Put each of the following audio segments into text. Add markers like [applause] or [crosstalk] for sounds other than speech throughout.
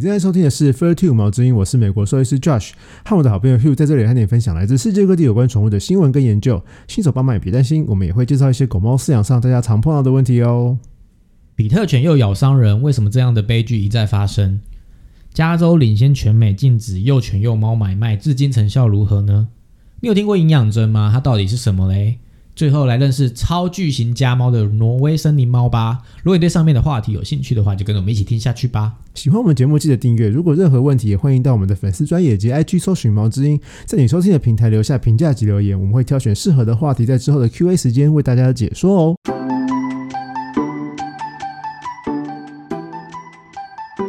你正在收听的是《Fur Two 毛之音》，我是美国兽医师 Josh，和我的好朋友 Hugh 在这里和你分享来自世界各地有关宠物的新闻跟研究。新手爸妈也别担心，我们也会介绍一些狗猫饲养上大家常碰到的问题哦。比特犬又咬伤人，为什么这样的悲剧一再发生？加州领先全美禁止幼犬幼猫买卖，至今成效如何呢？你有听过营养针吗？它到底是什么嘞？最后来认识超巨型家猫的挪威森林猫吧。如果你对上面的话题有兴趣的话，就跟着我们一起听下去吧。喜欢我们节目记得订阅，如果任何问题也欢迎到我们的粉丝专业及 IG 搜寻毛之音，在你收听的平台留下评价及留言，我们会挑选适合的话题，在之后的 Q&A 时间为大家解说哦。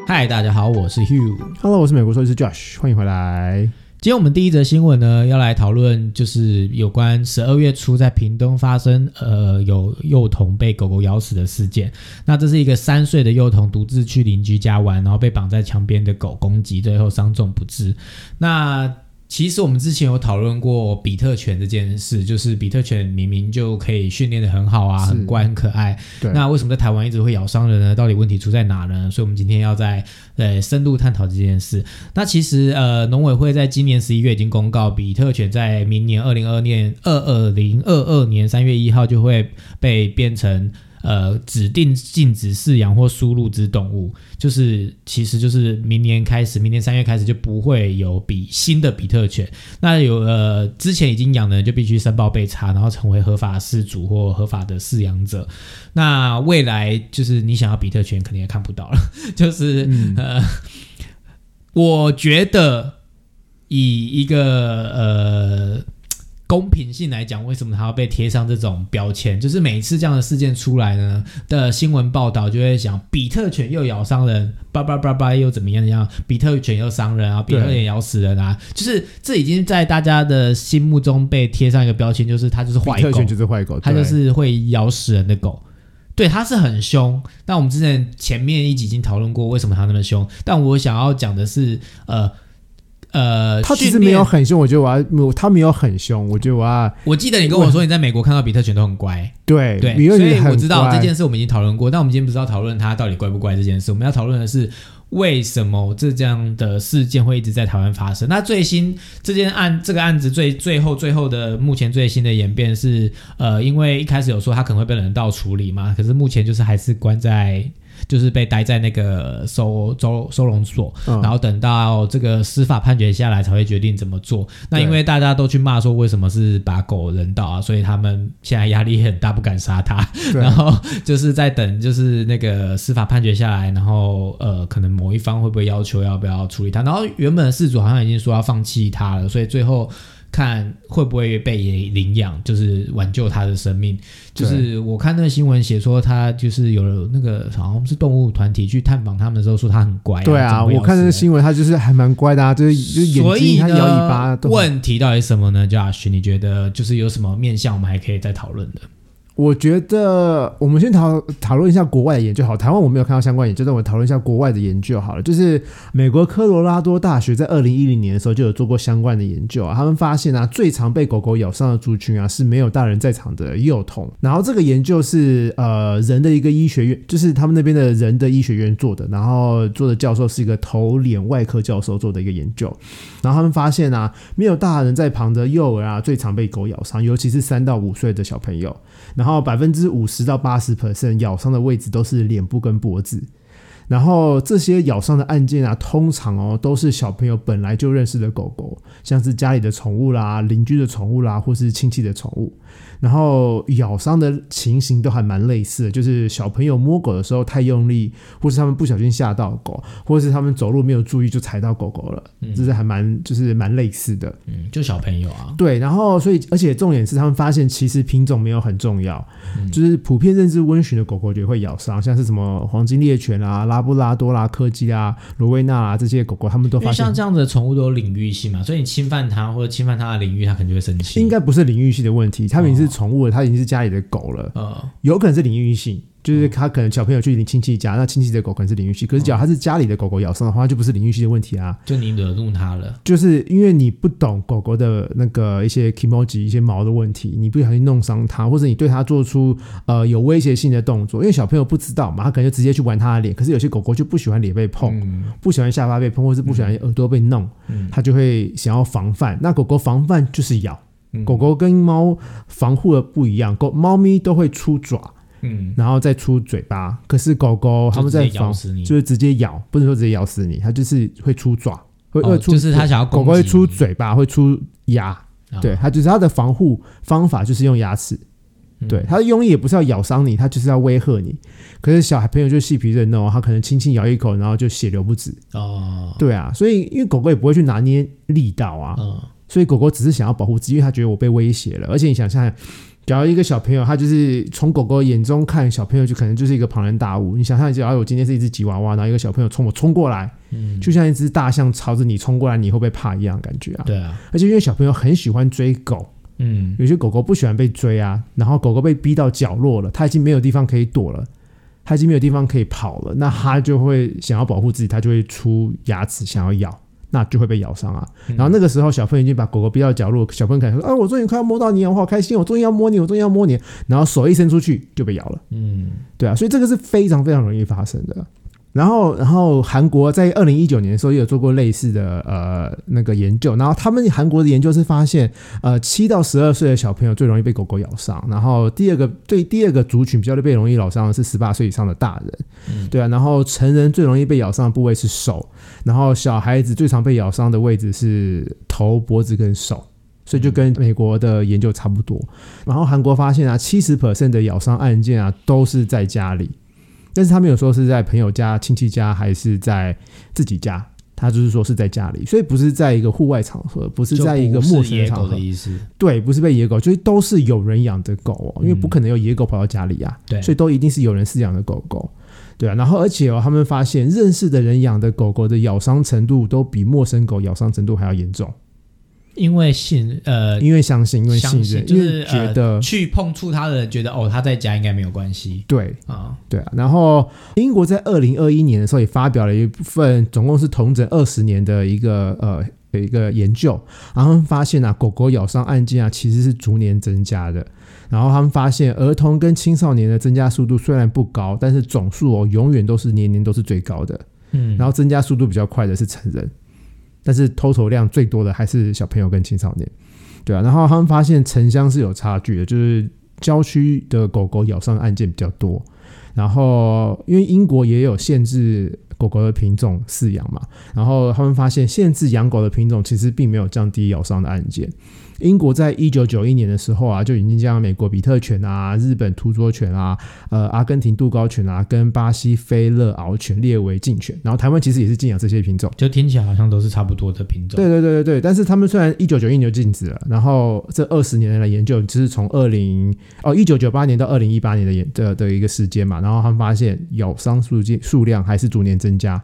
嗨，大家好，我是 Hugh。Hello，我是美国兽医师 Josh，欢迎回来。今天我们第一则新闻呢，要来讨论就是有关十二月初在屏东发生呃有幼童被狗狗咬死的事件。那这是一个三岁的幼童独自去邻居家玩，然后被绑在墙边的狗攻击，最后伤重不治。那其实我们之前有讨论过比特犬这件事，就是比特犬明明就可以训练的很好啊，很乖很可爱，那为什么在台湾一直会咬伤人呢？到底问题出在哪呢？所以，我们今天要在呃深度探讨这件事。那其实呃，农委会在今年十一月已经公告，比特犬在明年二零二年二二零二二年三月一号就会被变成。呃，指定禁止饲养或输入之动物，就是其实就是明年开始，明年三月开始就不会有比新的比特犬。那有呃之前已经养的人就必须申报被查，然后成为合法饲主或合法的饲养者。那未来就是你想要比特犬，肯定也看不到了。[laughs] 就是、呃，我觉得以一个呃公平性来讲，为什么它要被贴上这种标签？就是每一次这样的事件出来呢的新闻报道，就会讲比特犬又咬伤人，叭叭叭叭又怎么样样，比特犬又伤人啊，比特犬咬死人啊，就是这已经在大家的心目中被贴上一个标签，就是它就是坏狗比特犬，就是坏狗，它就是会咬死人的狗。对，它是很凶。那我们之前前面一集已经讨论过为什么它那么凶，但我想要讲的是，呃呃，他其实没有很凶，我觉得我要，他没有很凶，我觉得我要我记得你跟我说你在美国看到比特犬都很乖，对对，所以我知道这件事我们已经讨论过，但我们今天不是要讨论它到底乖不乖这件事，我们要讨论的是为什么这这样的事件会一直在台湾发生。那最新这件案这个案子最最后最后的目前最新的演变是，呃，因为一开始有说它可能会被人道处理嘛，可是目前就是还是关在。就是被待在那个收收收容所，嗯然后等到这个司法判决下来才会决定怎么做。那因为大家都去骂说为什么是把狗人道啊，所以他们现在压力很大，不敢杀它。然后就是在等，就是那个司法判决下来，然后呃，可能某一方会不会要求要不要处理它？然后原本的事主好像已经说要放弃它了，所以最后看会不会被领养，就是挽救他的生命。就是我看那个新闻写说，他就是有那个好像是动物团体去探访他们的时候，说他很乖、对啊，我看那个新闻，他就是还蛮乖的啊，就是就是眼睛他摇尾巴，问题到底是什么呢？Josh，你觉得就是有什么面向我们还可以再讨论的？我觉得我们先讨讨论一下国外的研究好，台湾我没有看到相关研究，但我讨论一下国外的研究好了。就是美国科罗拉多大学在二零一零年的时候就有做过相关的研究啊，他们发现啊，最常被狗狗咬伤的族群啊是没有大人在场的幼童。然后这个研究是呃人的一个医学院，就是他们那边的人的医学院做的，然后做的教授是一个头脸外科教授做的一个研究。然后他们发现啊，没有大人在旁的幼儿啊最常被狗咬伤，尤其是三到五岁的小朋友。然后百分之五十到八十 percent 咬伤的位置都是脸部跟脖子。然后这些咬伤的案件啊，通常哦都是小朋友本来就认识的狗狗，像是家里的宠物啦、邻居的宠物啦，或是亲戚的宠物。然后咬伤的情形都还蛮类似的，就是小朋友摸狗的时候太用力，或是他们不小心吓到狗，或是他们走路没有注意就踩到狗狗了，这是还蛮就是蛮类似的。嗯，就小朋友啊，对，然后所以而且重点是他们发现其实品种没有很重要，嗯。就是普遍认知温驯的狗狗也会咬伤，像是什么黄金猎犬啊、拉布拉多啦、柯基啦、罗威纳啊这些狗狗，他们都因为发现像这样子的宠物都有领域性嘛，所以你侵犯它或者侵犯它的领域，它可能就会生气。应该不是领域性的问题，它已经是哦宠物了，它已经是家里的狗了，呃，有可能是领域性，就是他可能小朋友去你亲戚家，那亲戚的狗可能是淋浴系，可是只要他是家里的狗狗咬伤的话，就不是淋浴系的问题啊。就你惹怒他了，就是因为你不懂狗狗的那个一些 emoji 一些毛的问题，你不小心弄伤它，或者你对它做出呃有威胁性的动作，因为小朋友不知道嘛，他可能就直接去玩它的脸。可是有些狗狗就不喜欢脸被碰，嗯不喜欢下巴被碰，或是不喜欢耳朵被弄，嗯它就会想要防范。那狗狗防范就是咬，嗯狗狗跟猫防护的不一样，狗猫咪都会出爪，嗯，然后再出嘴巴，可是狗狗它就直接咬们在防死你，就是直接咬，不能说直接咬死你，它就是会出爪，会、哦会出就是它想要狗狗会出嘴巴，会出牙，啊对，它就是它的防护方法就是用牙齿，嗯对，它的用意也不是要咬伤你，它就是要威吓你。可是小孩朋友就细皮嫩肉，他可能轻轻咬一口，然后就血流不止。哦，对啊，所以因为狗狗也不会去拿捏力道啊，嗯所以狗狗只是想要保护自己，因为它觉得我被威胁了。而且你想象，假如一个小朋友，他就是从狗狗眼中看小朋友，就可能就是一个庞然大物。你想象，假如我今天是一只吉娃娃，然后一个小朋友冲我冲过来，嗯，就像一只大象朝着你冲过来，你会不会怕一样感觉啊？对啊，而且因为小朋友很喜欢追狗，嗯有些狗狗不喜欢被追啊，然后狗狗被逼到角落了，它已经没有地方可以躲了，它已经没有地方可以跑了，那它就会想要保护自己，它就会出牙齿想要咬。那就会被咬伤啊。嗯然后那个时候，小朋友已经把狗狗逼到角落，小朋友可能说：“啊，我终于快要摸到你了，我好开心，我终于要摸你，我终于要摸你。”然后手一伸出去就被咬了。嗯对啊，所以这个是非常非常容易发生的。然后，然后韩国在二零一九年的时候也有做过类似的呃那个研究，然后他们韩国的研究是发现，呃，七到十二岁的小朋友最容易被狗狗咬伤，然后第二个对第二个族群比较被容易咬伤的是十八岁以上的大人，嗯。对啊，然后成人最容易被咬伤的部位是手，然后小孩子最常被咬伤的位置是头、脖子跟手。所以就跟美国的研究差不多，然后韩国发现啊，七十 percent 的咬伤案件啊都是在家里，但是他没有说是在朋友家、亲戚家还是在自己家，他就是说是在家里，所以不是在一个户外场合，不是在一个陌生场合。的，意思，对，不是被野狗，就是都是有人养的狗哦，因为不可能有野狗跑到家里啊，对。所以都一定是有人饲养的狗狗，对啊，然后而且哦，他们发现认识的人养的狗狗的咬伤程度都比陌生狗咬伤程度还要严重，因为信呃因为相信，因为信任，因就是为觉得、呃去碰触他的人觉得哦他在家应该没有关系对。啊，对啊，然后英国在二零二一年的时候也发表了一部分，总共是同整二十年的一个呃的一个研究，然后他们发现啊，狗狗咬伤案件啊其实是逐年增加的。然后他们发现，儿童跟青少年的增加速度虽然不高，但是总数哦永远都是年年都是最高的。嗯，然后增加速度比较快的是成人，但是偷头量最多的还是小朋友跟青少年。对啊，然后他们发现城乡是有差距的，就是郊区的狗狗咬伤案件比较多。然后因为英国也有限制狗狗的品种饲养嘛，然后他们发现限制养狗的品种其实并没有降低咬伤的案件。英国在一九九一年的时候啊，就已经将美国比特犬啊、日本土佐犬啊、呃阿根廷杜高犬啊跟巴西菲勒獒犬列为禁犬，然后台湾其实也是禁养这些品种。就听起来好像都是差不多的品种，对对对对对，但是他们虽然一九九一年就禁止了，然后这二十年来的研究，就是从二零哦一九九八年到二零一八年的研的的一个时间嘛，然后他们发现咬伤数数数量还是逐年增加，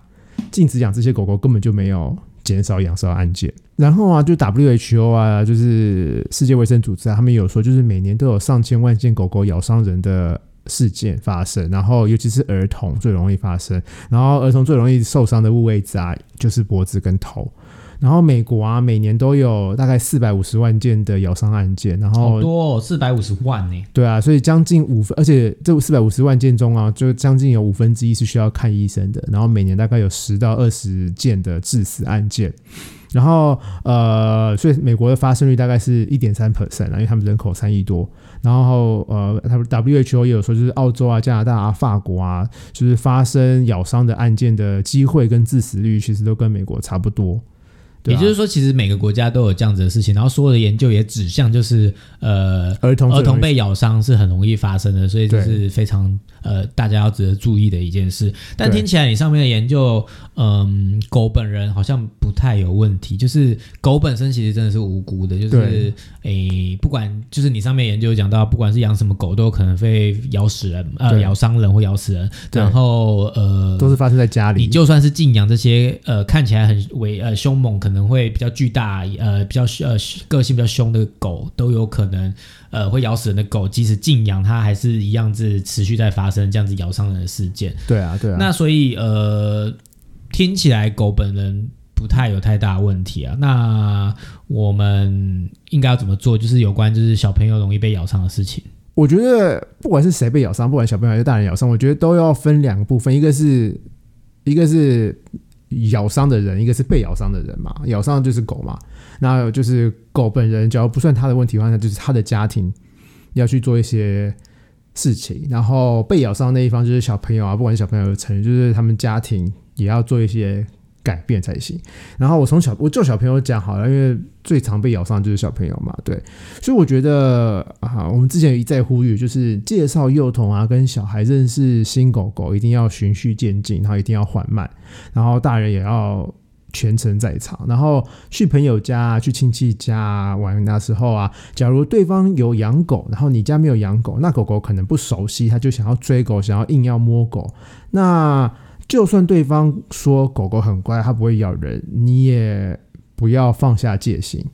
禁止养这些狗狗根本就没有减少养伤案件。然后啊，就 WHO 啊，就是世界卫生组织啊，他们有说，就是每年都有上千万件狗狗咬伤人的事件发生，然后尤其是儿童最容易发生，然后儿童最容易受伤的部位置啊，就是脖子跟头。然后美国啊，每年都有大概四百五十万件的咬伤案件，然后好多哦，四百五十万呢，对啊，所以将近五分，而且这四百五十万件中啊，就将近有五分之一是需要看医生的。然后每年大概有十到二十件的致死案件，然后呃，所以美国的发生率大概是一点三 percent 啊，因为他们人口三亿多。然后呃，他们 WHO 也有说，就是澳洲啊、加拿大啊、法国啊，就是发生咬伤的案件的机会跟致死率，其实都跟美国差不多。对啊也就是说，其实每个国家都有这样子的事情，然后所有的研究也指向就是呃。儿童最容易儿童被咬伤是很容易发生的，所以这是非常呃大家要值得注意的一件事。但对听起来你上面的研究，嗯，狗本人好像不太有问题，就是狗本身其实真的是无辜的，就是对诶，不管就是你上面研究讲到，不管是养什么狗，都有可能会咬死人，呃，对咬伤人或咬死人。对然后呃，都是发生在家里。你就算是禁养这些呃看起来很为呃凶猛，可能能会比较巨大，呃，比较呃个性比较凶的狗都有可能呃会咬死人的狗，即使禁养，它还是一样子持续在发生这样子咬伤人的事件。对啊，对啊。那所以呃，听起来狗本人不太有太大问题啊。那我们应该要怎么做？就是有关就是小朋友容易被咬伤的事情。我觉得不管是谁被咬伤，不管小朋友还是大人咬伤，我觉得都要分两个部分，一个是一个是咬伤的人，一个是被咬伤的人嘛。咬伤的就是狗嘛，那就是狗本人，只要不算他的问题的话，那就是他的家庭要去做一些事情。然后被咬伤那一方就是小朋友啊，不管是小朋友成人，就是他们家庭也要做一些。改变才行。然后我从小我就小朋友讲好了，因为最常被咬伤就是小朋友嘛，对。所以我觉得啊，我们之前一再呼吁，就是介绍幼童啊跟小孩认识新狗狗，一定要循序渐进，然后一定要缓慢，然后大人也要全程在场。然后去朋友家、去亲戚家玩那时候啊，假如对方有养狗，然后你家没有养狗，那狗狗可能不熟悉，他就想要追狗，想要硬要摸狗，那。就算对方说狗狗很乖，它不会咬人，你也不要放下戒心。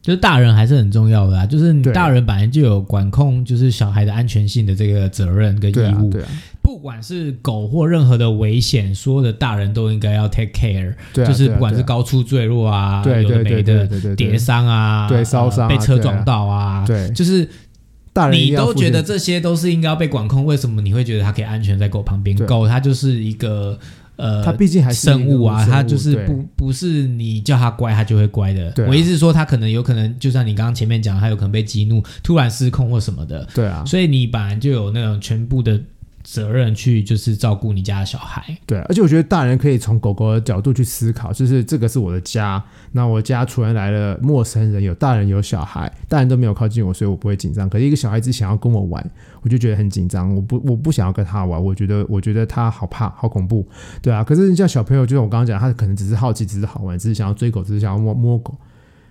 就是大人还是很重要的啊，就是你大人本来就有管控，就是小孩的安全性的这个责任跟义务。对啊，不管是狗或任何的危险，所有的大人都应该要 take care。对，就是不管是高处坠落啊，对对对对对，跌伤啊，对烧伤，被车撞到啊，对，就是。大人你都觉得这些都是应该要被管控，为什么你会觉得它可以安全在狗旁边？狗它就是一个呃，它毕竟还是生物啊，它就是不不是你叫它乖它就会乖的。我意思是说，它可能有可能，就像你刚刚前面讲，它有可能被激怒，突然失控或什么的。对啊，所以你本来就有那种全部的。责任去就是照顾你家的小孩，对，而且我觉得大人可以从狗狗的角度去思考，就是这个是我的家，那我家突然来了陌生人，有大人有小孩，大人都没有靠近我，所以我不会紧张。可是一个小孩子想要跟我玩，我就觉得很紧张，我不我不想要跟他玩，我觉得我觉得他好怕，好恐怖，对啊。可是像小朋友，就像我刚刚讲，他可能只是好奇，只是好玩，只是想要追狗，只是想要摸摸狗，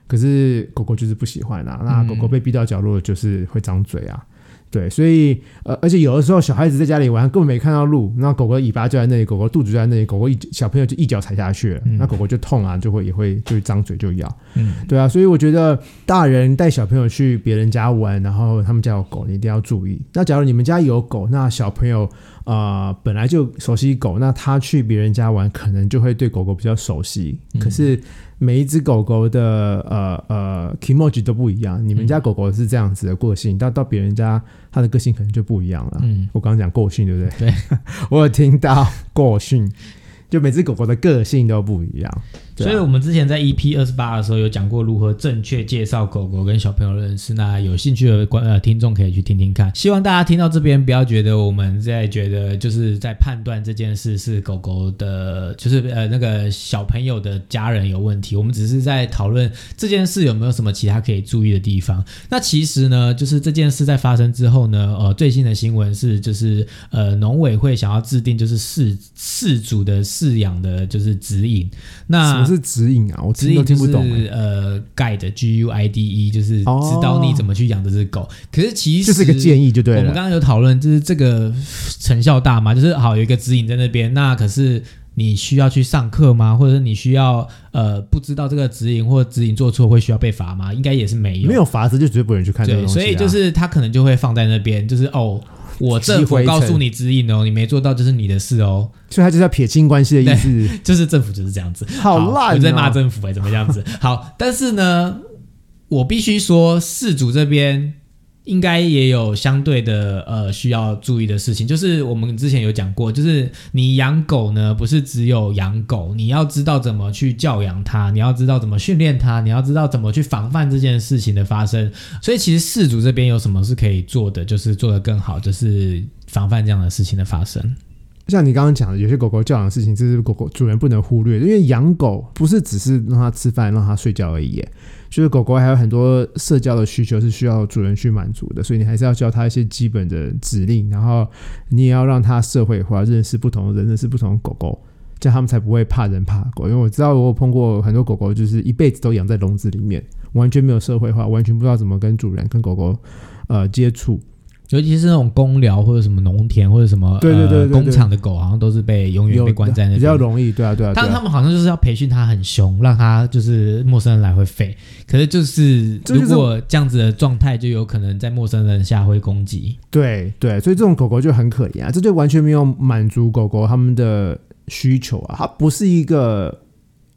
可是狗狗就是不喜欢啊，那狗狗被逼到角落，就是会张嘴啊。对，所以呃，而且有的时候小孩子在家里玩，根本没看到路，那狗狗尾巴就在那里，狗狗肚子就在那里，狗狗一小朋友就一脚踩下去了，那狗狗就痛啊，就会也会就张嘴就咬。嗯，对啊，所以我觉得大人带小朋友去别人家玩，然后他们家有狗，你一定要注意。那假如你们家有狗，那小朋友啊本来就熟悉狗，那他去别人家玩，可能就会对狗狗比较熟悉。可是。每一只狗狗的呃呃 emoji 都不一样，你们家狗狗是这样子的个性，到到别人家它的个性可能就不一样了。嗯，我刚刚讲过性对不对？对，[laughs] 我有听到过性，就每只狗狗的个性都不一样。所以，我们之前在 EP 二十八的时候有讲过如何正确介绍狗狗跟小朋友认识。那有兴趣的观呃听众可以去听听看。希望大家听到这边不要觉得我们在觉得就是在判断这件事是狗狗的，就是呃那个小朋友的家人有问题。我们只是在讨论这件事有没有什么其他可以注意的地方。那其实呢，就是这件事在发生之后呢，呃，最新的新闻是就是呃农委会想要制定就是饲饲主的饲养的就是指引。那是指引啊，我指引听不懂。呃，guide G U I D E 就是指导你怎么去养这只狗。可是其实这是个建议，就对了。我们刚刚有讨论，就是这个成效大吗？就是好有一个指引在那边，那可是你需要去上课吗？或者你需要呃不知道这个指引或指引做错会需要被罚吗？应该也是没有，没有罚则就绝对不能去看这个东西。所以就是他可能就会放在那边，就是哦。我政府告诉你指引哦，你没做到就是你的事哦，所以他就是要撇清关系的意思，[laughs] 就是政府就是这样子。好烂，我在骂政府哎，怎么这样子？好，但是呢，我必须说，事主这边。应该也有相对的呃需要注意的事情，就是我们之前有讲过，就是你养狗呢，不是只有养狗，你要知道怎么去教养它，你要知道怎么训练它，你要知道怎么去防范这件事情的发生。所以其实事主这边有什么是可以做的，就是做得更好，就是防范这样的事情的发生。像你刚刚讲的，有些狗狗教养的事情，这是狗狗主人不能忽略，因为养狗不是只是让它吃饭、让它睡觉而已。就是狗狗还有很多社交的需求是需要主人去满足的，所以你还是要教它一些基本的指令，然后你也要让它社会化，认识不同的人，认识不同的狗狗，这样它们才不会怕人怕狗。因为我知道我有碰过很多狗狗，就是一辈子都养在笼子里面，完全没有社会化，完全不知道怎么跟主人、跟狗狗呃接触。尤其是那种公寮或者什么农田或者什么对对对对对呃工厂的狗，好像都是被永远被关在那边，比较容易，对啊对啊，但啊他们好像就是要培训它很凶，让它就是陌生人来回吠。可是就是就是如果这样子的状态，就有可能在陌生人下会攻击。对对，所以这种狗狗就很可怜啊，这就完全没有满足狗狗它们的需求啊，它不是一个。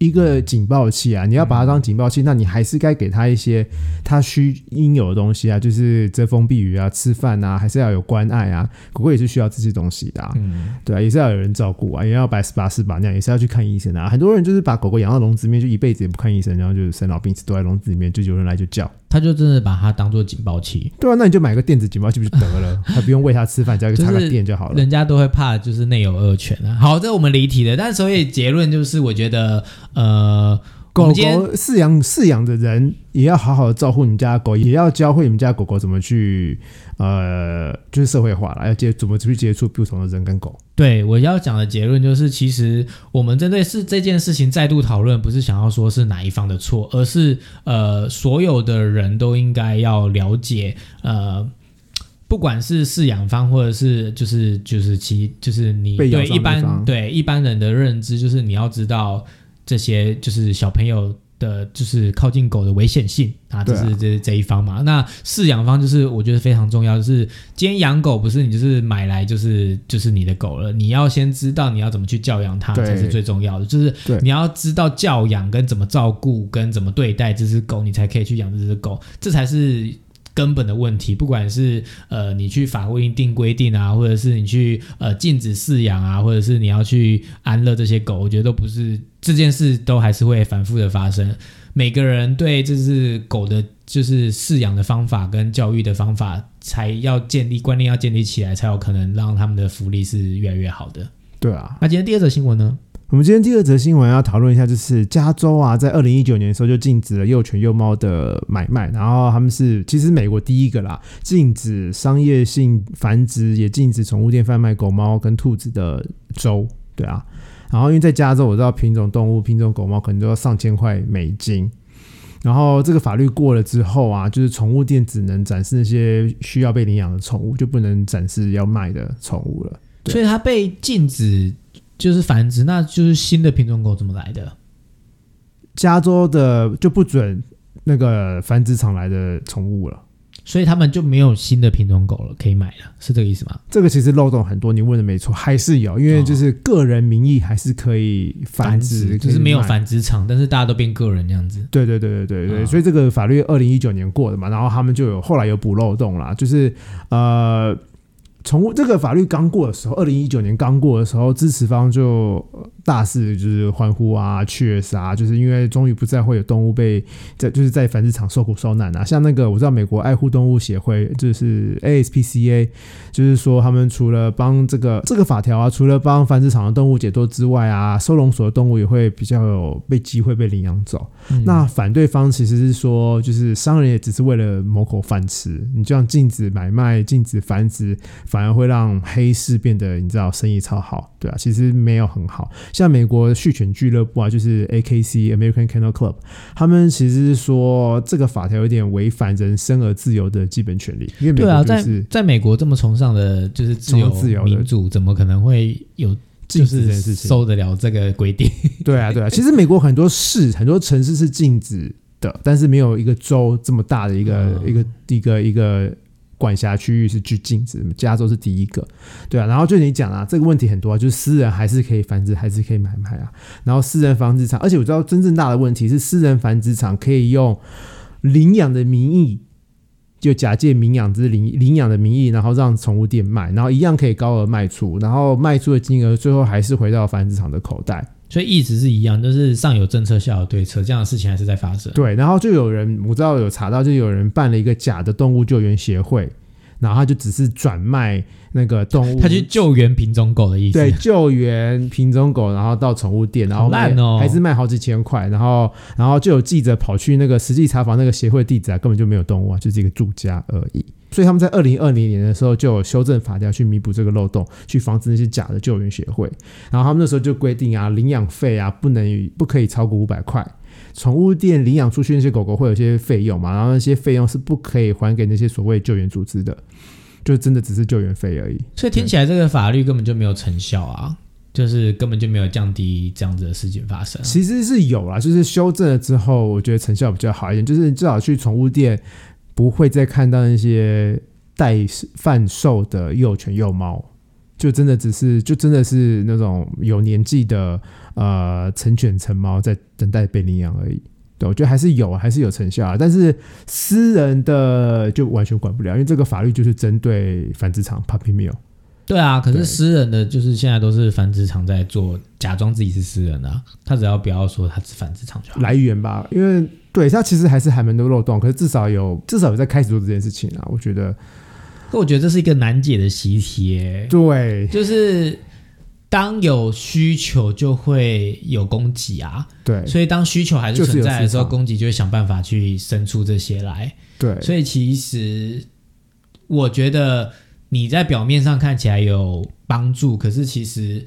一个警报器啊，你要把它当警报器，那你还是该给它一些它需应有的东西啊，就是遮风避雨啊，吃饭啊，还是要有关爱啊。狗狗也是需要这些东西的、啊，嗯，对啊，也是要有人照顾啊，也要百十八四把那样，也是要去看医生啊。很多人就是把狗狗养到笼子里面，就一辈子也不看医生，然后就是生老病死都在笼子里面，就有人来就叫。他就真的把它当做警报器。对啊，那你就买个电子警报器不就得了？[laughs] 还不用喂它吃饭，只要插个电就好了。人家都会怕，就是内有恶犬啊。好，这我们离题了，但所以结论就是，我觉得呃，我狗狗饲养饲养的人也要好好的照顾你们家狗，也要教会你们家狗狗怎么去呃，就是社会化了，要接怎么去接触不同的人跟狗。对我要讲的结论就是，其实我们针对是这件事情再度讨论，不是想要说是哪一方的错，而是呃，所有的人都应该要了解呃。不管是饲养方，或者是就是就是其就是你被对一般对一般人的认知，就是你要知道这些就是小朋友的，就是靠近狗的危险性啊，这是这是这一方嘛。那饲养方就是我觉得非常重要，就是今天养狗不是你就是买来就是就是你的狗了，你要先知道你要怎么去教养它对才是最重要的，就是对你要知道教养跟怎么照顾跟怎么对待这只狗，你才可以去养这只狗，这才是。根本的问题，不管是呃你去法规定规定啊，或者是你去呃禁止饲养啊，或者是你要去安乐这些狗，我觉得都不是这件事，都还是会反复的发生。每个人对这只狗的，就是饲养的方法跟教育的方法，才要建立观念，要建立起来，才有可能让他们的福利是越来越好的。对啊，那今天第二则新闻呢？我们今天第二则新闻要讨论一下，就是加州啊，在二零一九年的时候就禁止了幼犬幼猫的买卖，然后他们是其实美国第一个啦，禁止商业性繁殖，也禁止宠物店贩卖狗猫跟兔子的州，对啊。然后因为在加州，我知道品种动物、品种狗猫可能都要上千块美金。然后这个法律过了之后啊，就是宠物店只能展示那些需要被领养的宠物，就不能展示要卖的宠物了。所以它被禁止就是繁殖，那就是新的品种狗怎么来的？加州的就不准那个繁殖场来的宠物了。所以他们就没有新的品种狗了，可以买了，是这个意思吗？这个其实漏洞很多，你问的没错，还是有，因为就是个人名义还是可以繁殖，就是没有。繁殖场，但是大家都变个人这样子。对对对对对所以这个法律二零一九年过的嘛，然后他们就有后来有补漏洞啦，就是呃，宠物这个法律刚过的时候，二零一九年刚过的时候，支持方就呃大肆就是欢呼啊、雀杀，就是因为终于不再会有动物被在就是在繁殖场受苦受难啊。像那个我知道美国爱护动物协会就是 ASPCA，就是说他们除了帮这个这个法条啊，除了帮繁殖场的动物解脱之外啊，收容所的动物也会比较有被机会被领养走。嗯那反对方其实是说，就是商人也只是为了谋口饭吃，你这样禁止买卖、禁止繁殖，反而会让黑市变得你知道生意超好，对啊，其实没有很好。像美国续犬俱乐部啊，就是 AKC American Kennel Club，他们其实是说这个法条有点违反人生而自由的基本权利，因为美对啊，在国就是在美国这么崇尚的就是自由自由的民主，怎么可能会有就是。受得了这个规定？对啊，对啊，其实美国很多市、很多城市是禁止的，但是没有一个州这么大的一个、嗯一个一个一个管辖区域是去禁止。加州是第一个，对啊。然后就你讲啊，这个问题很多啊，就是私人还是可以繁殖，还是可以买卖啊。然后私人繁殖场，而且我知道真正大的问题是，私人繁殖场可以用领养的名义。就假借领养之领领养的名义，然后让宠物店卖，然后一样可以高额卖出，然后卖出的金额最后还是回到繁殖场的口袋。所以一直是一样，就是上有政策，下有对策，这样的事情还是在发生。对，然后就有人我知道有查到，就有人办了一个假的动物救援协会，然后他就只是转卖那个动物，他去救援品种狗的意思。对救援品种狗，然后到宠物店，然后卖还是卖好几千块，然后然后就有记者跑去那个实际查访那个协会地址啊，根本就没有动物啊，就是一个住家而已。所以他们在二零二零年的时候就有修正法条去弥补这个漏洞，去防止那些假的救援协会。然后他们那时候就规定啊，领养费啊不能与不可以超过五百块。宠物店领养出去那些狗狗会有一些费用嘛，然后那些费用是不可以还给那些所谓救援组织的。就真的只是救援费而已。所以听起来这个法律根本就没有成效啊，就是根本就没有降低这样子的事情发生。其实是有啦，就是修正了之后，我觉得成效比较好一点。就是至少去宠物店不会再看到那些代贩售的幼犬幼猫，就真的只是就真的是那种有年纪的呃成犬成猫在等待被领养而已。对，我觉得还是有，还是有成效啊。但是私人的就完全管不了，因为这个法律就是针对繁殖场 puppy mill。对啊，可是私人的就是现在都是繁殖场在做，假装自己是私人的啊、他只要不要说他是繁殖场就好。来源吧，因为对他其实还是还蛮多漏洞，可是至少有至少有在开始做这件事情啊。我觉得可我觉得这是一个难解的习题耶，对就是当有需求就会有供给啊，对所以当需求还是存在的时候，供给就会想办法去生出这些来。对，所以其实我觉得你在表面上看起来有帮助，可是其实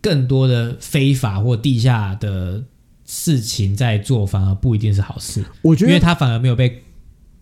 更多的非法或地下的事情在做，反而不一定是好事，我觉得因为他反而没有被。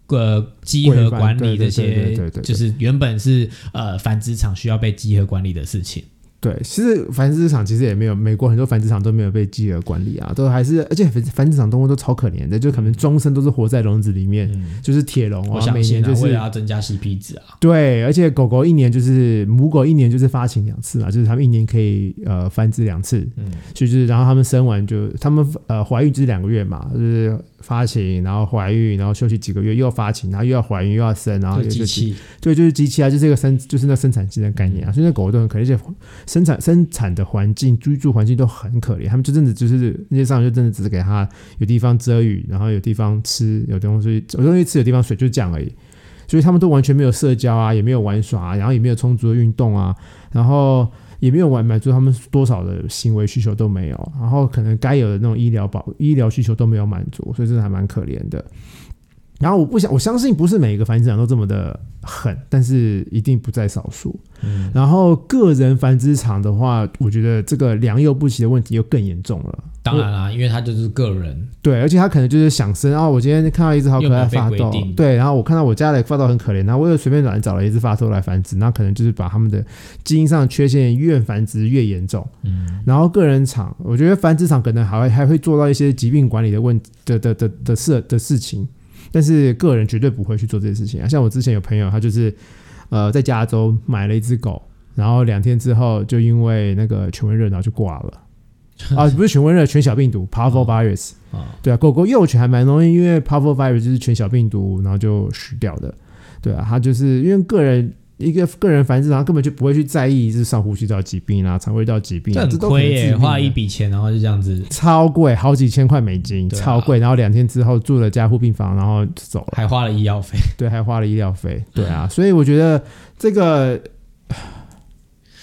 呃，集合管理这些就是原本是呃繁殖场需要被集合管理的事情。对，其实繁殖场其实也没有，美国很多繁殖场都没有被集合管理啊，都还是而且繁繁殖场动物都超可怜的，就可能终身都是活在笼子里面，嗯，就是铁笼啊，每年就是要增加 CP 值啊，对，而且狗狗一年就是母狗一年就是发情两次嘛，就是它们一年可以呃繁殖两次，嗯，就是然后它们生完就它们呃怀孕就是两个月嘛，就是发情，然后怀孕，然后休息几个月又要发情，然后又要怀孕又要生，然后就又机器，对，就是机器啊，就是一个生就是那生产机的概念啊，所以那狗狗都很可怜，而且生产生产的环境居住环境都很可怜，他们就真的就是那些上就真的只是给它有地方遮雨，然后有地方吃，有东西有东西吃，有地方水，就这样而已。所以他们都完全没有社交啊，也没有玩耍、啊，然后也没有充足的运动啊，然后也没有完满足他们多少的行为需求都没有，然后可能该有的那种医疗保医疗需求都没有满足，所以真的还蛮可怜的。然后我不想，我相信不是每一个繁殖场都这么的狠，但是一定不在少数。嗯，然后个人繁殖场的话，我觉得这个良莠不齐的问题又更严重了。当然啦，因为他就是个人，对，而且他可能就是想生啊，我今天看到一只好可爱发豆对，然后我看到我家的发豆很可怜，然后我又随便乱找了一只发豆来繁殖，那可能就是把他们的基因上的缺陷越繁殖越严重。嗯，然后个人场，我觉得繁殖场可能还会还会做到一些疾病管理的问的的的的事的事情，但是个人绝对不会去做这些事情啊。像我之前有朋友，他就是呃在加州买了一只狗，然后两天之后就因为那个犬瘟热，然后就挂了。[laughs] 啊，不是犬瘟热，犬小病毒 （parvo virus）。啊，对啊，狗狗幼犬还蛮容易，因为 parvo virus 就是犬小病毒，然后就死掉的。对啊，它就是因为个人一个个人繁殖，然后根本就不会去在意是上呼吸道疾病啊、肠胃道疾病啊，这很这都可能亏耶，花一笔钱然后就这样子，超贵，好几千块美金，啊超贵。然后两天之后住了加护病房，然后走了，还花了医药费，对，还花了医疗费。对啊，所以我觉得这个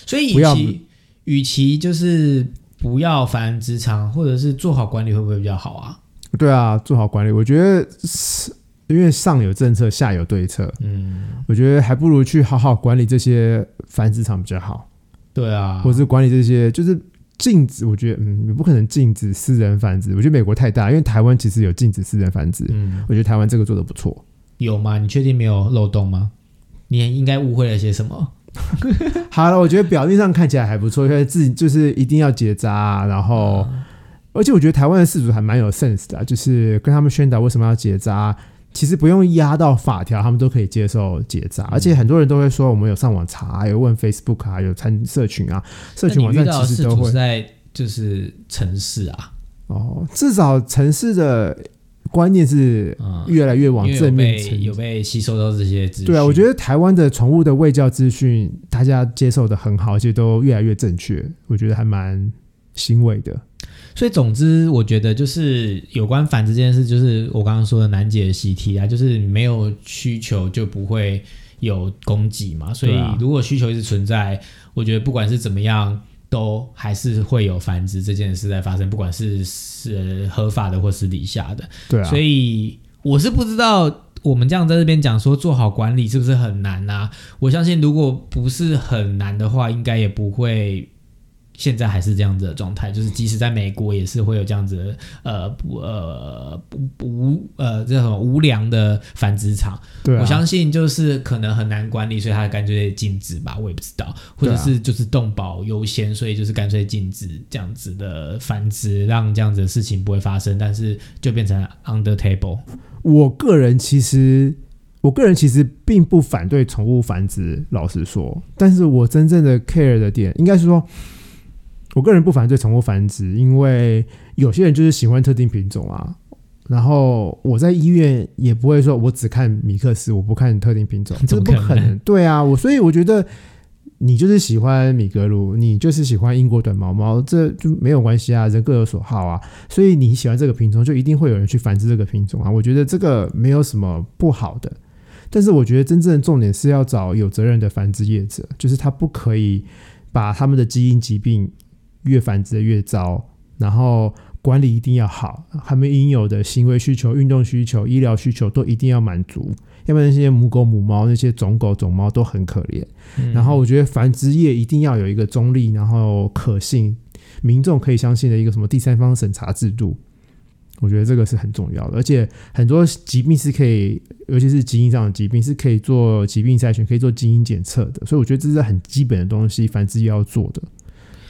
所以与其与其就是不要繁殖场，或者是做好管理，会不会比较好啊？对啊，做好管理，我觉得是因为上有政策，下有对策，嗯，我觉得还不如去好好管理这些繁殖场比较好，对啊，或是管理这些就是。禁止，我觉得嗯，你不可能禁止私人繁殖。我觉得美国太大，因为台湾其实有禁止私人繁殖。嗯，我觉得台湾这个做的不错。有吗？你确定没有漏洞吗？你应该误会了些什么？[laughs] 好了，我觉得表面上看起来还不错，因为自己就是一定要结扎啊，然后。而且我觉得台湾的事主还蛮有 sense 的啊、就是跟他们宣导为什么要结扎，其实不用压到法条，他们都可以接受结扎。而且很多人都会说，我们有上网查，有问 Facebook 啊，有参社群啊，社群网站其实都会在就是城市啊，哦。至少城市的观念是嗯，越来越往正面成被有被吸收到这些资讯。对啊，我觉得台湾的宠物的喂教资讯，大家接受的很好，而且都越来越正确，我觉得还蛮欣慰的。所以总之，我觉得就是有关繁殖这件事，就是我刚刚说的难解的习题啊，就是没有需求就不会有供给嘛。所以如果需求一直存在，我觉得不管是怎么样，都还是会有繁殖这件事在发生，不管是是合法的或是底下的。对啊，所以我是不知道。我们这样在这边讲说做好管理是不是很难啊？我相信如果不是很难的话，应该也不会现在还是这样子的状态，就是即使在美国也是会有这样子的呃不呃不不无呃这种无良的繁殖场。对啊，我相信就是可能很难管理，所以他干脆禁止吧，我也不知道，或者是就是动保优先，所以就是干脆禁止这样子的繁殖，让这样子的事情不会发生，但是就变成 under table。我个人其实，我个人其实并不反对宠物繁殖，老实说，但是我真正的 care 的点，应该是说，我个人不反对宠物繁殖，因为有些人就是喜欢特定品种啊。然后我在医院也不会说我只看米克斯，我不看特定品种，[laughs] 这怎么可能不可能。对啊，我所以我觉得你就是喜欢米格鲁，你就是喜欢英国短毛猫，这就没有关系啊，人各有所好啊。所以你喜欢这个品种，就一定会有人去繁殖这个品种啊。我觉得这个没有什么不好的，但是我觉得真正的重点是要找有责任的繁殖业者，就是他不可以把他们的基因疾病越繁殖的越糟，然后管理一定要好，他们应有的行为需求、运动需求、医疗需求都一定要满足，要不然那些母狗、母猫、那些种狗、种猫都很可怜。嗯然后我觉得繁殖业一定要有一个中立，然后可信、民众可以相信的一个什么第三方审查制度。我觉得这个是很重要的，而且很多疾病是可以，尤其是基因上的疾病是可以做疾病筛选，可以做基因检测的，所以我觉得这是很基本的东西，繁殖业要做的。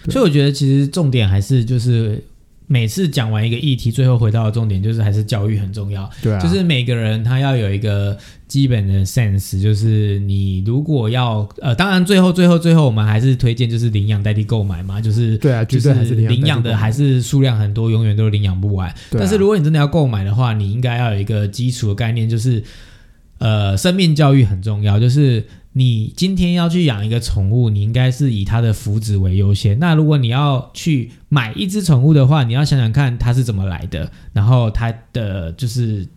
对所以我觉得其实重点还是就是每次讲完一个议题，最后回到的重点就是还是教育很重要。对啊，就是每个人他要有一个基本的 sense，就是你如果要呃，当然最后最后最后我们还是推荐就是领养代替购买嘛，就是对啊，就是还是领养的还是是数量很多，永远都领养不完。对啊但是如果你真的要购买的话，你应该要有一个基础的概念，就是呃，生命教育很重要，就是。你今天要去养一个宠物，你应该是以它的福祉为优先。那如果你要去买一只宠物的话，你要想想看它是怎么来的，然后它的就是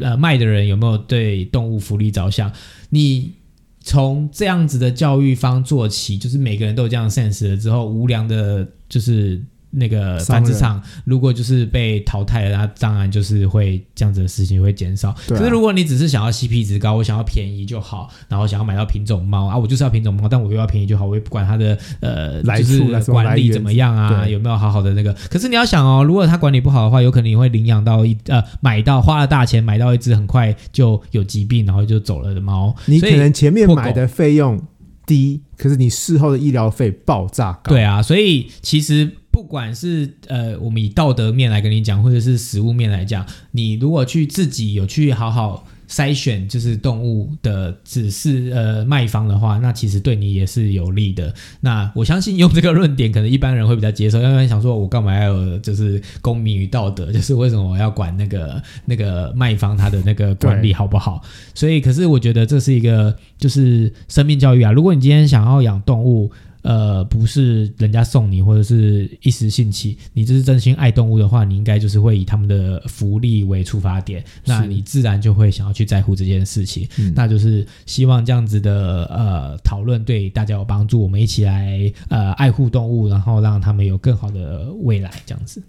呃卖的人有没有对动物福利着想。你从这样子的教育方做起，就是每个人都有这样的 sense 了之后，无良的就是那个繁殖场如果就是被淘汰了，那当然就是会这样子的事情会减少。啊可是如果你只是想要 CP 值高，我想要便宜就好，然后想要买到品种猫啊，我就是要品种猫，但我又要便宜就好，我也不管它的呃来就是管理怎么样啊，有没有好好的那个。可是你要想哦，如果它管理不好的话，有可能你会领养到一呃买到花了大钱买到一只很快就有疾病然后就走了的猫，你可能前面买的费用低，可是你事后的医疗费爆炸高。对啊，所以其实不管是呃，我们以道德面来跟你讲，或者是食物面来讲，你如果去自己有去好好筛选，就是动物的只是呃卖方的话，那其实对你也是有利的。那我相信用这个论点，可能一般人会比较接受，因为想说我干嘛要就是公民与道德，就是为什么我要管那个那个卖方他的那个管理好不好？所以，可是我觉得这是一个就是生命教育啊。如果你今天想要养动物，呃，不是人家送你，或者是一时兴起，你这是真心爱动物的话，你应该就是会以他们的福利为出发点，那你自然就会想要去在乎这件事情。嗯那就是希望这样子的呃讨论对大家有帮助，我们一起来呃爱护动物，然后让他们有更好的未来，这样子。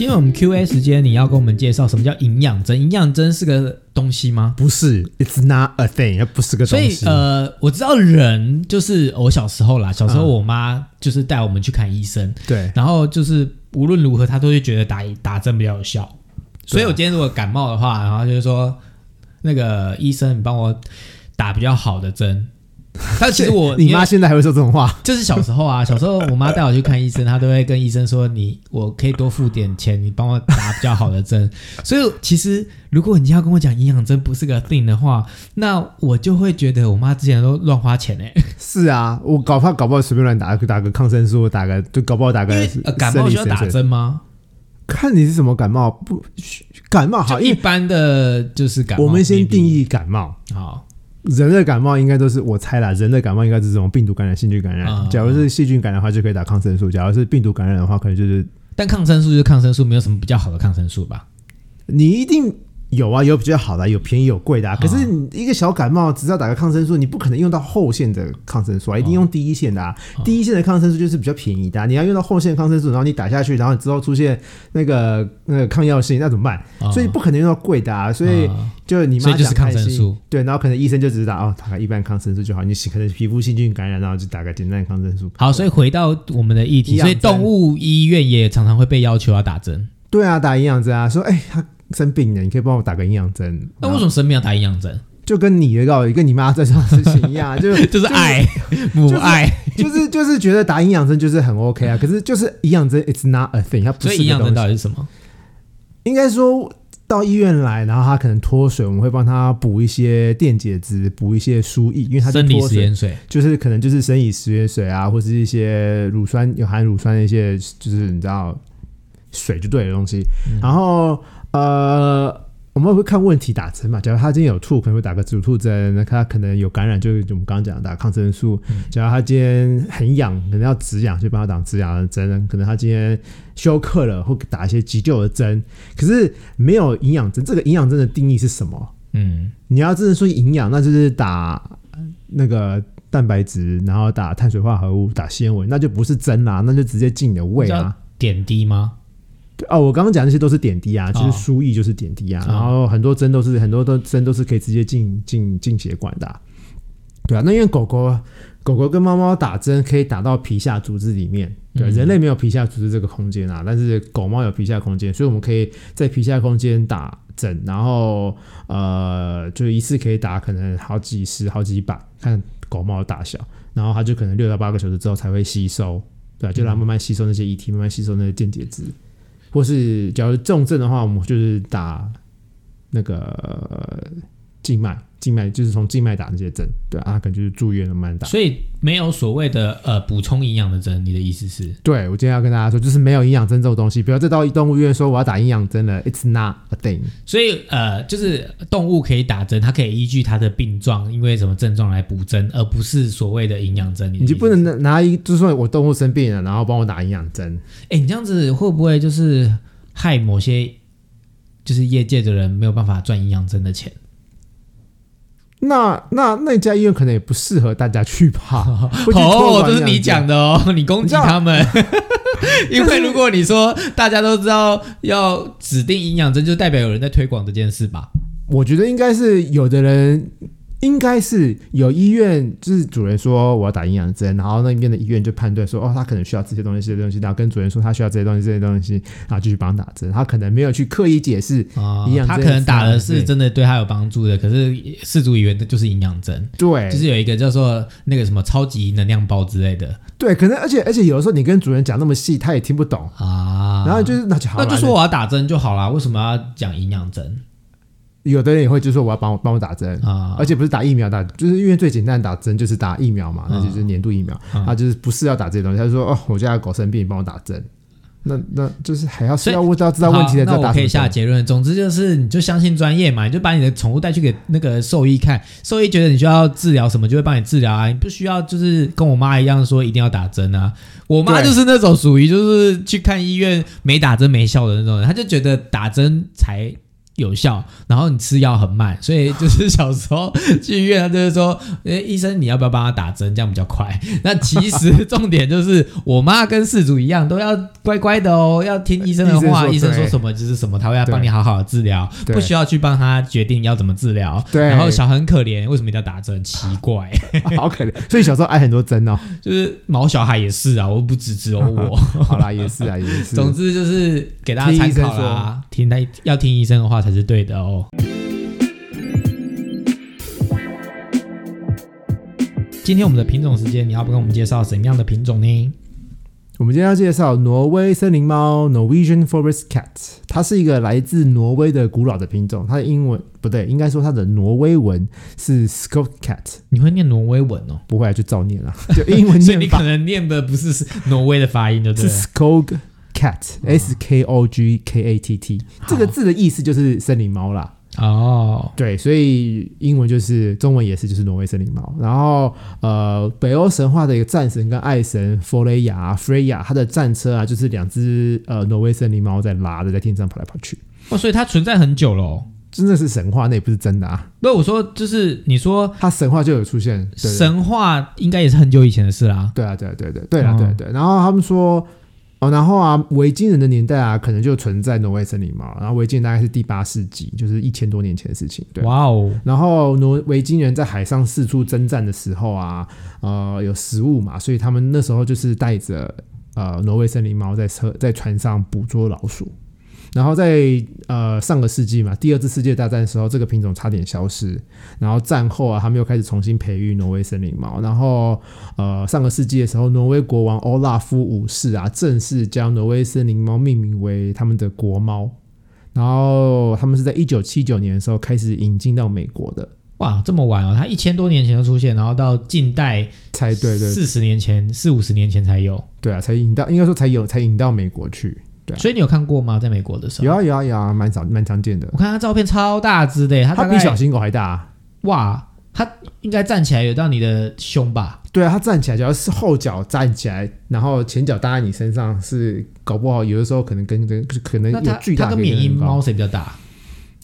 今天我们 Q&A 时间，你要跟我们介绍什么叫营养针？营养针是个东西吗？不是，It's not a thing，它不是个东西所以。呃，我知道人就是我小时候啦，小时候嗯我妈就是带我们去看医生，对，然后就是无论如何她都会觉得打打针比较有效。所以我今天如果感冒的话，然后就是说那个医生你帮我打比较好的针。[laughs] 但其实我你妈现在还会说这种话？[laughs] 就是小时候啊，小时候我妈带我去看医生，她都会跟医生说你我可以多付点钱，你帮我打比较好的针。所以其实如果你要跟我讲营养针不是个 thing 的话，那我就会觉得我妈之前都乱花钱哎、[laughs] 是啊，我搞怕搞不好随便乱打，打个抗生素，打个就搞不好打个呃、感冒需要打针吗？看你是什么感冒，不感冒好，一般的就是感冒。我们先定义感冒。好，人的感冒应该都是我猜啦，人的感冒应该是这种病毒感染、细菌感染。嗯假如是细菌感染的话，就可以打抗生素；假如是病毒感染的话，可能就是但抗生素就是抗生素，没有什么比较好的抗生素吧？你一定有啊，有比较好的啊，有便宜有贵的啊。可是你一个小感冒，只要打个抗生素，你不可能用到后线的抗生素啊，一定用第一线的啊。第一线的抗生素就是比较便宜的啊，你要用到后线的抗生素，然后你打下去，然后之后出现那个那个抗药性，那怎么办？哦所以不可能用到贵的啊。所以哦就你妈就是讲抗生素，对，然后可能医生就只是打哦，打个一般抗生素就好。你可能皮肤细菌感染，然后就打个简单的抗生素。好，所以回到我们的议题，营养所以动物医院也常常会被要求要打针。对啊，打营养针啊，说哎他生病了，你可以帮我打个营养针。那为什么生病要打营养针？就跟你的道理，跟你妈这种事情一样，[laughs] 就就是爱，[laughs] 母爱。[laughs] 就是就是觉得打营养针就是很 OK 啊，可是就是营养针 it's not a thing，它不是所以营养针到底是什么？应该说到医院来，然后他可能脱水，我们会帮他补一些电解质，补一些输液，因为生理食盐水。就是可能就是生理食盐水啊，或是一些乳酸有含乳酸的一些，就是你知道水就对的东西。嗯然后呃，我们会看问题打针嘛。假如他今天有吐，可能会打个止吐针；那他可能有感染，就是我们刚刚讲的打抗生素。嗯假如他今天很痒，可能要止痒，就帮他打止痒的针。可能他今天休克了，会打一些急救的针。可是没有营养针，这个营养针的定义是什么？嗯，你要真的说营养，那就是打那个蛋白质，然后打碳水化合物，打纤维，那就不是针啦，那就直接进你的胃啊。点滴吗？对哦，我刚刚讲那些都是点滴啊，就是哦输液就是点滴啊，哦。然后很多针都是很多都针都是可以直接进进进血管的啊、对啊，那因为狗狗狗狗跟猫猫打针可以打到皮下组织里面，对，嗯。人类没有皮下组织这个空间啊，但是狗猫有皮下空间，所以我们可以在皮下空间打针，然后呃，就一次可以打可能好几十、好几百，看狗猫的大小，然后它就可能六到八个小时之后才会吸收，对啊，就让它慢慢吸收那些液体，慢慢吸收那些电解质。或是假如重症的话，我们就是打那个静脉，静脉就是从静脉打那些针，对啊，可能就是住院慢慢打。所以没有所谓的呃补充营养的针，你的意思是？对我今天要跟大家说，就是没有营养针这种东西，不要再到动物医院说我要打营养针了，It's not a thing。所以呃，就是动物可以打针，它可以依据它的病状，因为什么症状来补针，而不是所谓的营养针。你就不能拿拿一，就是说我动物生病了，然后帮我打营养针。哎、你这样子会不会就是害某些就是业界的人没有办法赚营养针的钱？那那那家医院可能也不适合大家去吧？[laughs] 哦，管这是你讲的哦，[laughs] 你攻击他们。[laughs] 因为如果你说大家都知道要指定营养针，就代表有人在推广这件事吧？我觉得应该是有的人，应该是有医院，就是主人说我要打营养针，然后那边的医院就判断说，哦，他可能需要这些东西、这些东西，然后跟主人说他需要这些东西、这些东西，然后继续帮他打针。他可能没有去刻意解释，啊、营养针他可能打的是真的对他有帮助的，可是事主以为那就是营养针，对，就是有一个叫做那个什么超级能量包之类的。对，可能而且而且有的时候你跟主人讲那么细，他也听不懂，啊。然后就是那就好了，那就说我要打针就好啦，为什么要讲营养针有的人也会就说我要帮我帮我打针。啊？而且不是打疫苗打，就是因为最简单的打针就是打疫苗嘛，那就是年度疫苗。啊他就是不是要打这些东西，他就说哦，我家的狗生病，你帮我打针。那那就是还要是所以要问到知道问题的，好那我可以下下结论。总之就是，你就相信专业嘛，你就把你的宠物带去给那个兽医看，兽医觉得你需要治疗什么，就会帮你治疗啊。你不需要就是跟我妈一样说一定要打针啊。我妈就是那种属于就是去看医院没打针没效的那种人，她就觉得打针才。有效，然后你吃药很慢，所以就是小时候去医院，他就是说，诶，医生你要不要帮他打针，这样比较快。那其实重点就是，我妈跟事主一样，都要乖乖的哦，要听医生的话，医医生说生说什么就是什么，他会要帮你好好的治疗，不需要去帮他决定要怎么治疗。对然后小很可怜，为什么一定要打针？奇怪，[laughs] 好可怜。所以小时候挨很多针哦。就是毛小孩也是啊，我不只只有我。[laughs] 好啦，也是啊，也是。[laughs] 总之就是给大家参考啦，听他要听医生的话才是对的哦。今天我们的品种时间，你要不跟我们介绍什么样的品种呢？我们今天要介绍挪威森林猫 （Norwegian Forest Cat），它是一个来自挪威的古老的品种。它的英文不对，应该说它的挪威文是 Scot Cat，你会念挪威文哦，不会就照念啦，就英文 [laughs] 所以你可能念的不是挪威的发音，对不是？Skog Cat，S K O G K A T T，这个字的意思就是森林猫啦。哦，对，所以英文就是中文也是就是挪威森林猫。然后呃，北欧神话的一个战神跟爱神弗雷亚 （Freya），它的战车啊，就是两只呃挪威森林猫在拉着，在天上跑来跑去。哦，所以它存在很久了、哦。真的是神话，那也不是真的啊。不，我说就是你说它神话就有出现，对对神话应该也是很久以前的事啦。对啊，对啊，对对对啦，哦对对。然后他们说，哦，然后啊，维京人的年代啊，可能就存在挪威森林猫。然后维京人大概是第八世纪，就是一千多年前的事情。对。哇哦，然后挪维京人在海上四处征战的时候啊，呃，有食物嘛，所以他们那时候就是带着呃挪威森林猫在车在船上捕捉老鼠。然后在呃上个世纪嘛，第二次世界大战的时候，这个品种差点消失。然后战后啊，他们又开始重新培育挪威森林猫。然后呃上个世纪的时候，挪威国王欧拉夫五世啊，正式将挪威森林猫命名为他们的国猫。然后他们是在一九七九年的时候开始引进到美国的。哇，这么晚哦，它一千多年前就出现，然后到近代才对对四十年前、四五十年前才有。对啊，才引到应该说才有才引到美国去。对啊所以你有看过吗？在美国的时候，有啊有啊有啊，蛮少蛮常见的我。看他照片超大只的他，比小型狗还大、啊。哇，它应该站起来有到你的胸吧？对啊，它站起来，只要是后脚站起来，然后前脚搭在你身上，是搞不好有的时候可能跟跟可能有巨大可以它跟缅因猫谁比较大？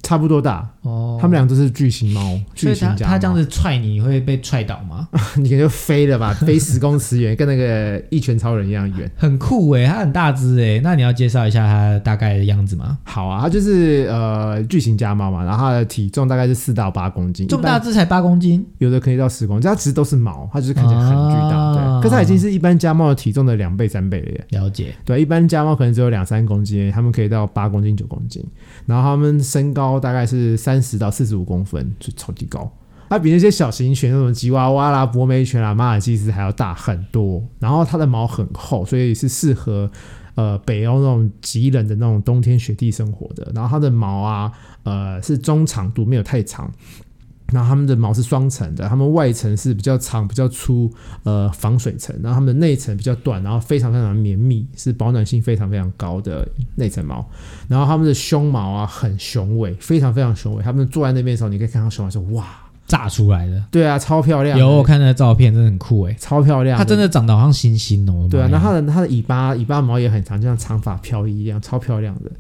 差不多大，哦，他们俩都是巨型猫，巨型家它它这样子踹你，你会被踹倒吗？[laughs] 你可能就飞了吧，[laughs] 飞十公尺远，跟那个一拳超人一样远。很酷诶，它很大只诶。那你要介绍一下它大概的样子吗？好啊，它就是呃巨型家猫嘛，然后它的体重大概是四到八公斤，这么大只才八公斤，有的可以到十公斤，它其实都是毛，它就是看起来很巨大，啊对。可是它已经是一般家猫的体重的两倍、三倍了耶。了解。对，一般家猫可能只有两三公斤，它们可以到八公斤、九公斤，然后它们身高大概是三十到四十五公分，就超级高。它比那些小型犬，那种吉娃娃啦、博美犬啦、马尔济斯还要大很多。然后它的毛很厚，所以是适合呃北欧那种极冷的那种冬天雪地生活的。然后它的毛啊，呃是中长度，没有太长。然后它们的毛是双层的，它们外层是比较长、比较粗，呃，防水层，然后它们的内层比较短，然后非常非常绵密，是保暖性非常非常高的内层毛。然后它们的胸毛啊很雄伟，非常非常雄伟。它们坐在那边的时候，你可以看到胸毛说哇，炸出来的。对啊，超漂亮，有我看那个照片，真的很酷诶。超漂亮，它真的长得好像星星哦。对啊，妈呀那它的它的尾巴尾巴毛也很长，就像长发飘逸一样，超漂亮的。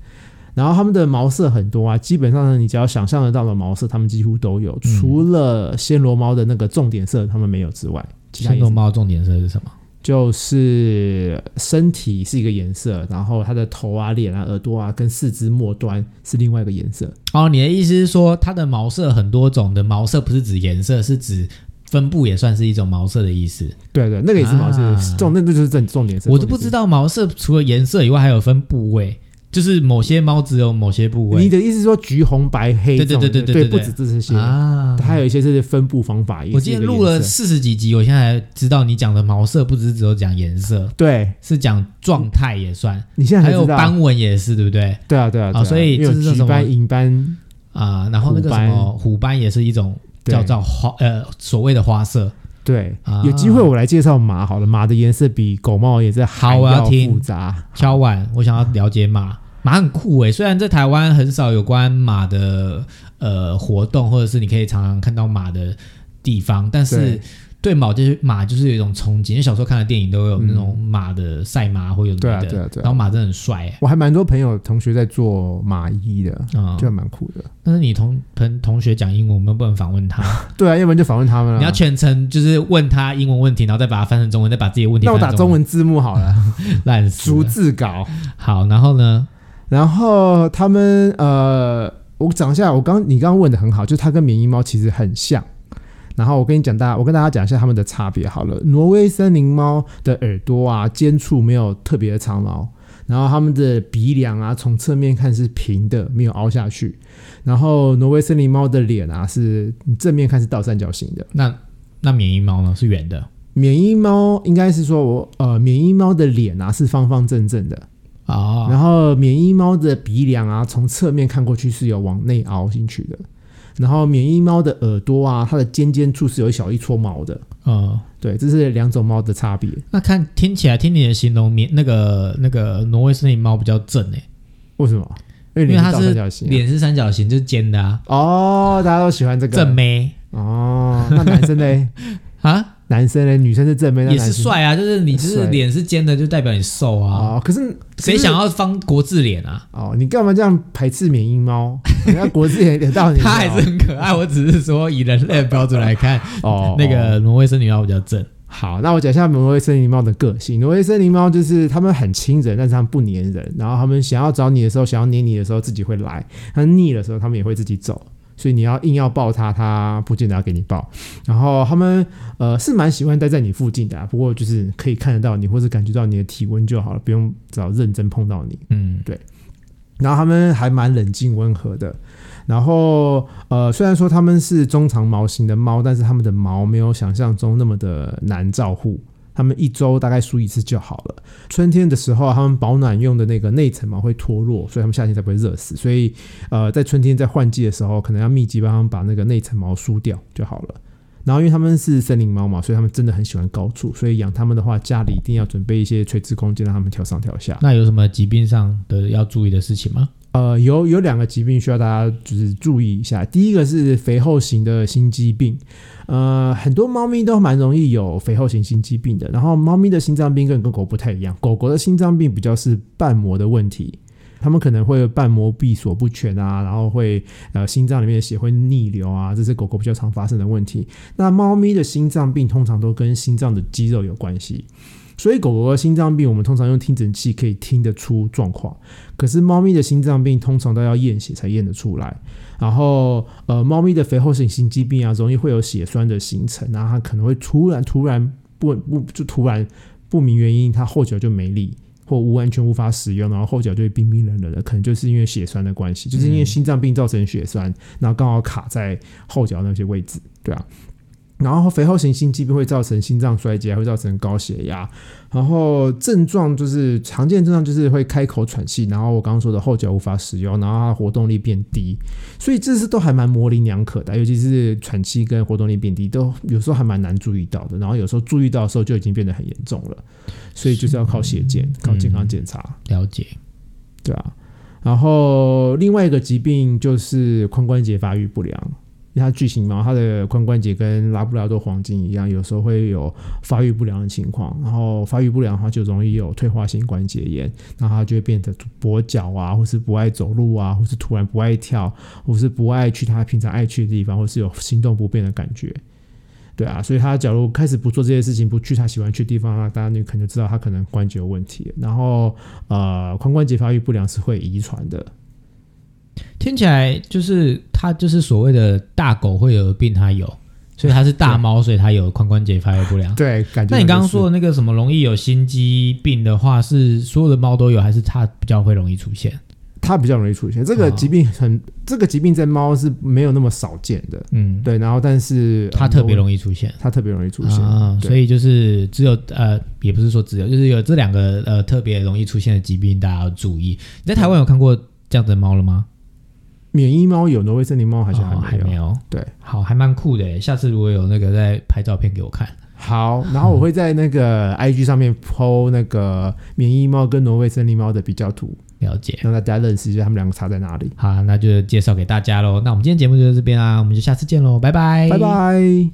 然后它们的毛色很多啊，基本上呢，你只要想象得到的毛色，它们几乎都有，嗯除了暹罗猫的那个重点色它们没有之外，其他暹罗颜色猫重点色是什么？就是身体是一个颜色，然后它的头啊、脸啊、耳朵啊跟四肢末端是另外一个颜色。哦，你的意思是说它的毛色很多种的毛色不是指颜色，是指分布也算是一种毛色的意思。对对，那个也是毛色，啊重那那就是重重点色。我都不知道。道毛色除了颜色以外还有分部位，就是某些猫只有某些部位你的意思是说橘红白黑对对？对对对对不止这些，啊。还有一些是分布方法。我今天录了四十几集，我现在才知道你讲的毛色不只只有讲颜色，对是讲状态也算，你现在还有斑纹也是，对不对？对啊，对啊，对啊所以因为有这是橘斑、银斑，啊，然后那个什么虎斑也是一种对叫做花呃所谓的花色。对啊，有机会我来介绍马好了，马的颜色比狗猫的颜色还要听复杂。敲碗，我想要了解马，马很酷诶。虽然在台湾很少有关马的呃活动，或者是你可以常常看到马的地方，但是对对马就是马就是有一种憧憬。因为小时候看的电影都有那种马的赛马或有的对对啊对啊然后马真的很帅诶。我还蛮多朋友同学在做马衣的，啊、就还蛮酷的。但是你同同同学讲英文，我们不能访问他，[laughs] 对啊，要不然就访问他们了。你要全程就是问他英文问题，然后再把它翻成中文，再把自己的问题那我翻成中打中文字幕好了，逐 [laughs] 烂死了。字稿。好，然后呢？然后他们呃，我讲一下，我刚你刚刚问的很好，就是它跟缅因猫其实很像。然后我跟你讲，大家我跟大家讲一下它们的差别好了。挪威森林猫的耳朵啊、尖处没有特别的长毛，然后它们的鼻梁啊，从侧面看是平的，没有凹下去。然后挪威森林猫的脸啊，是你正面看是倒三角形的。那那缅因猫呢？是圆的缅因猫应该是说我呃，缅因猫的脸啊是方方正正的，啊？然后缅因猫的鼻梁啊，从侧面看过去是有往内凹进去的。然后缅因猫的耳朵啊，它的尖尖处是有一小一撮毛的。嗯，对，这是两种猫的差别。那看听起来，听你的形容，缅那个那个挪威森林猫比较正诶，为什么？因为它是脸是三角形，就是尖的啊，哦，大家都喜欢这个正妹哦。那男生呢？[laughs] 啊，男生嘞？女生是正面，那也是帅啊，就是你就是脸是尖的，就代表你瘦啊。哦。可是谁想要方国字脸啊？哦？你干嘛这样排斥缅因猫？[laughs] 人家国字也有道理。它还是很可爱。我只是说以人类的标准来看，哦，那个挪威森林猫比较正。好，那我讲一下挪威森林猫的个性。挪威森林猫就是它们很亲人，但是它们不粘人。然后它们想要找你的时候，想要黏你的时候，自己会来；它腻的时候，它们也会自己走。所以你要硬要抱它，它不见得要给你抱。然后它们呃是蛮喜欢待在你附近的、啊，不过就是可以看得到你，或是感觉到你的体温就好了，不用找认真碰到你。嗯，对然后它们还蛮冷静温和的。然后呃，虽然说它们是中长毛型的猫，但是它们的毛没有想象中那么的难照护。他们一周大概梳一次就好了。春天的时候，他们保暖用的那个内层毛会脱落，所以他们夏天才不会热死。所以呃，在春天在换季的时候，可能要密集帮他们把那个内层毛梳掉就好了。然后因为他们是森林猫嘛，所以他们真的很喜欢高处，所以养它们的话，家里一定要准备一些垂直空间，让它们跳上跳下。那有什么疾病上的要注意的事情吗？呃，有有两个疾病需要大家就是注意一下。第一个是肥厚型的心肌病，呃，很多猫咪都蛮容易有肥厚型心肌病的。然后猫咪的心脏病跟跟狗不太一样，狗狗的心脏病比较是瓣膜的问题，它们可能会瓣膜闭锁不全啊，然后会呃心脏里面的血会逆流啊，这是狗狗比较常发生的问题。那猫咪的心脏病通常都跟心脏的肌肉有关系。所以狗狗的心脏病，我们通常用听诊器可以听得出状况，可是猫咪的心脏病通常都要验血才验得出来。然后，呃，猫咪的肥厚型心肌病啊，容易会有血栓的形成，然后它可能会突然突然不不就突然不明原因，它后脚就没力或无完全无法使用，然后后脚就会冰冰冷冷的，可能就是因为血栓的关系，就是因为心脏病造成血栓，然后刚好卡在后脚那些位置，对啊。然后肥厚型心肌病会造成心脏衰竭，还会造成高血压。然后症状就是常见症状就是会开口喘气，然后我刚刚说的后脚无法使用，然后它活动力变低，所以这是都还蛮模棱两可的，尤其是喘气跟活动力变低，都有时候还蛮难注意到的。然后有时候注意到的时候就已经变得很严重了，所以就是要靠血检、靠健康检查，了解。对啊。然后另外一个疾病就是髋关节发育不良。因为它巨型猫，它的髋关节跟拉布拉多黄金一样，有时候会有发育不良的情况。然后发育不良的话，就容易有退化性关节炎，然后它就会变得跛脚啊，或是不爱走路啊，或是突然不爱跳，或是不爱去它平常爱去的地方，或是有行动不便的感觉。对啊，所以它假如开始不做这些事情，不去它喜欢去的地方，那大家你可能就知道它可能关节有问题。然后呃，髋关节发育不良是会遗传的。听起来就是它就是所谓的大狗会有的病，它有，所以它是大猫，所以它有髋关节发育不良。对，感觉。那你刚刚说的那个什么容易有心肌病的话，是所有的猫都有，还是它比较会容易出现？它比较容易出现这个疾病，很这个疾病在猫是没有那么少见的。嗯，对。然后，但是它特别容易出现，它特别容易出现啊。所以就是只有呃，也不是说只有，就是有这两个呃特别容易出现的疾病，大家要注意。你在台湾有看过这样的猫了吗？免疫猫有，挪威森林猫好像还没有。对，好，还蛮酷的。下次如果有那个再拍照片给我看。好，然后我会在那个 [laughs] IG 上面 PO 那个免疫猫跟挪威森林猫的比较图，了解，让大家认识一下他们两个差在哪里。好，那就介绍给大家喽。那我们今天节目就到这边啦，我们就下次见喽，拜拜，拜拜。